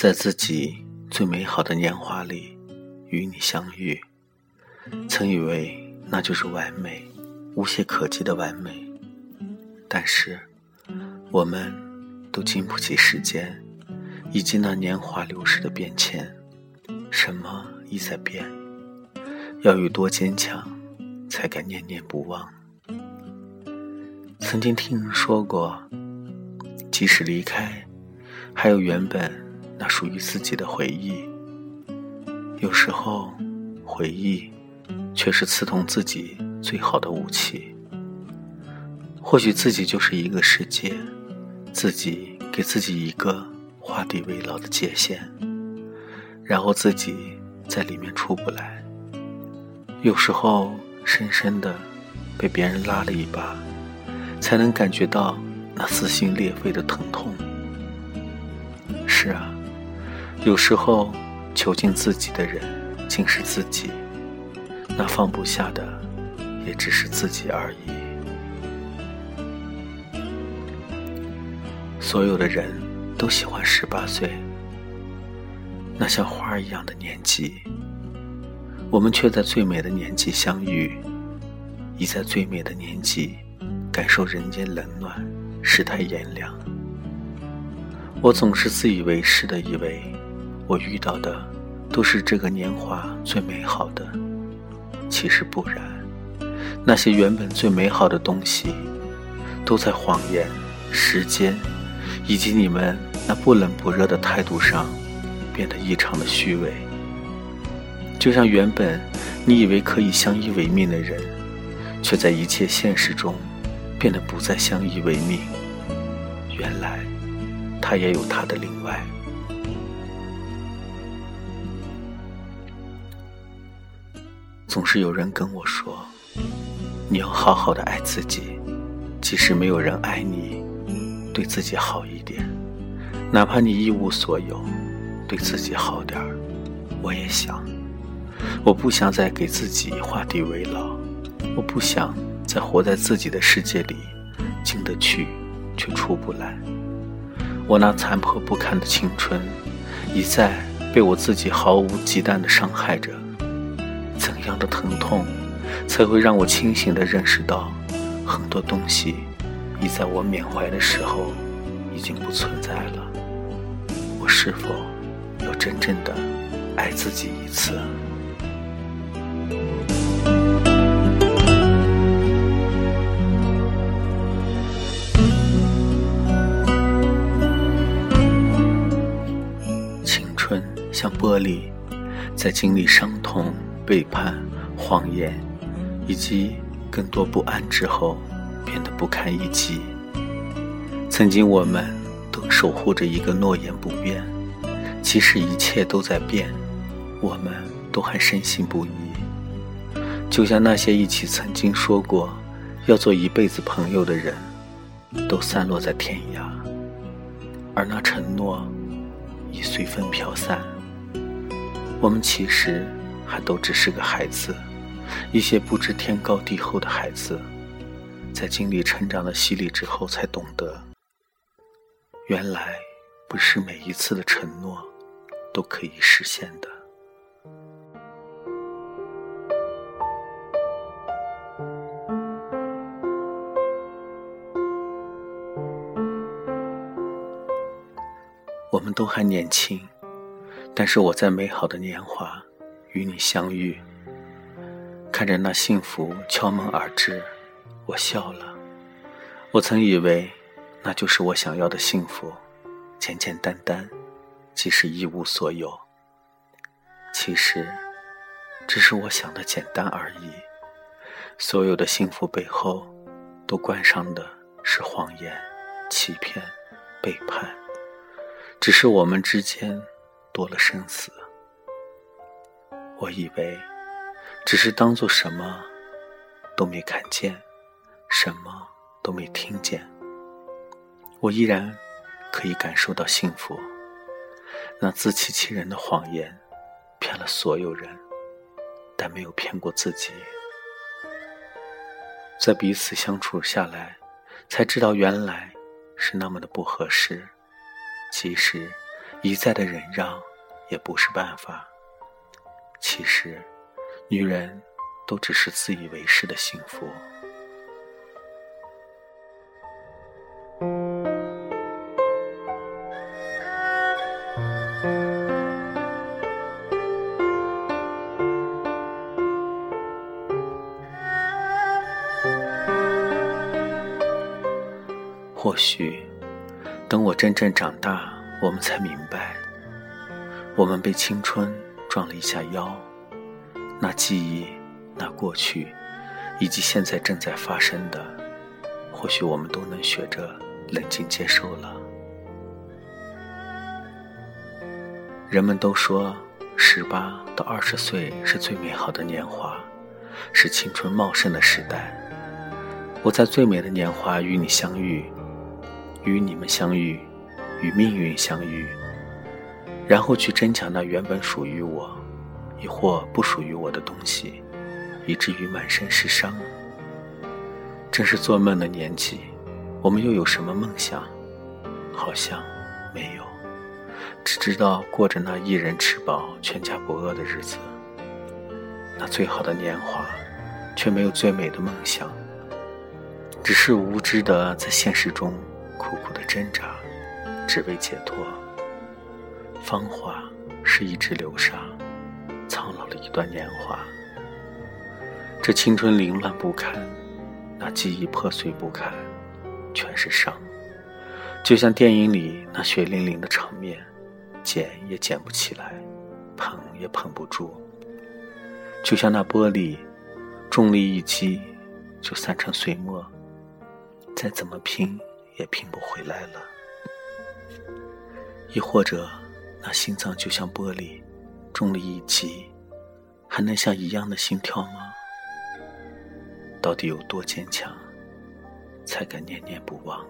在自己最美好的年华里与你相遇，曾以为那就是完美、无懈可击的完美。但是，我们都经不起时间以及那年华流逝的变迁，什么亦在变。要有多坚强，才敢念念不忘？曾经听人说过，即使离开，还有原本那属于自己的回忆。有时候，回忆却是刺痛自己最好的武器。或许自己就是一个世界，自己给自己一个画地为牢的界限，然后自己在里面出不来。有时候，深深的被别人拉了一把，才能感觉到那撕心裂肺的疼痛。是啊，有时候囚禁自己的人竟是自己，那放不下的也只是自己而已。所有的人都喜欢十八岁，那像花一样的年纪。我们却在最美的年纪相遇，已在最美的年纪感受人间冷暖，世态炎凉。我总是自以为是的以为，我遇到的都是这个年华最美好的，其实不然。那些原本最美好的东西，都在谎言、时间以及你们那不冷不热的态度上，变得异常的虚伪。就像原本你以为可以相依为命的人，却在一切现实中变得不再相依为命。原来他也有他的另外。总是有人跟我说：“你要好好的爱自己，即使没有人爱你，对自己好一点，哪怕你一无所有，对自己好点儿。”我也想。我不想再给自己画地为牢，我不想再活在自己的世界里，进得去却出不来。我那残破不堪的青春，已在被我自己毫无忌惮地伤害着。样的疼痛，才会让我清醒地认识到，很多东西，已在我缅怀的时候，已经不存在了。我是否要真正的爱自己一次？青春像玻璃，在经历伤痛、背叛、谎言，以及更多不安之后，变得不堪一击。曾经，我们都守护着一个诺言不变，即使一切都在变，我们都还深信不疑。就像那些一起曾经说过要做一辈子朋友的人，都散落在天涯，而那承诺已随风飘散。我们其实还都只是个孩子，一些不知天高地厚的孩子，在经历成长的洗礼之后，才懂得，原来不是每一次的承诺都可以实现的。我们都还年轻。但是我在美好的年华与你相遇，看着那幸福敲门而至，我笑了。我曾以为那就是我想要的幸福，简简单单，即使一无所有。其实，只是我想的简单而已。所有的幸福背后，都关上的是谎言、欺骗、背叛。只是我们之间。多了生死，我以为只是当做什么都没看见，什么都没听见。我依然可以感受到幸福。那自欺欺人的谎言，骗了所有人，但没有骗过自己。在彼此相处下来，才知道原来是那么的不合适。其实。一再的忍让也不是办法。其实，女人都只是自以为是的幸福。或许，等我真正长大，我们才明白，我们被青春撞了一下腰，那记忆，那过去，以及现在正在发生的，或许我们都能学着冷静接受了。人们都说，十八到二十岁是最美好的年华，是青春茂盛的时代。我在最美的年华与你相遇。与你们相遇，与命运相遇，然后去争抢那原本属于我，亦或不属于我的东西，以至于满身是伤。正是做梦的年纪，我们又有什么梦想？好像没有，只知道过着那一人吃饱全家不饿的日子。那最好的年华，却没有最美的梦想，只是无知的在现实中。苦苦的挣扎，只为解脱。芳华是一支流沙，苍老了一段年华。这青春凌乱不堪，那记忆破碎不堪，全是伤。就像电影里那血淋淋的场面，捡也捡不起来，捧也捧不住。就像那玻璃，重力一击就散成碎末，再怎么拼。也拼不回来了。亦或者，那心脏就像玻璃，中了一击，还能像一样的心跳吗？到底有多坚强，才敢念念不忘？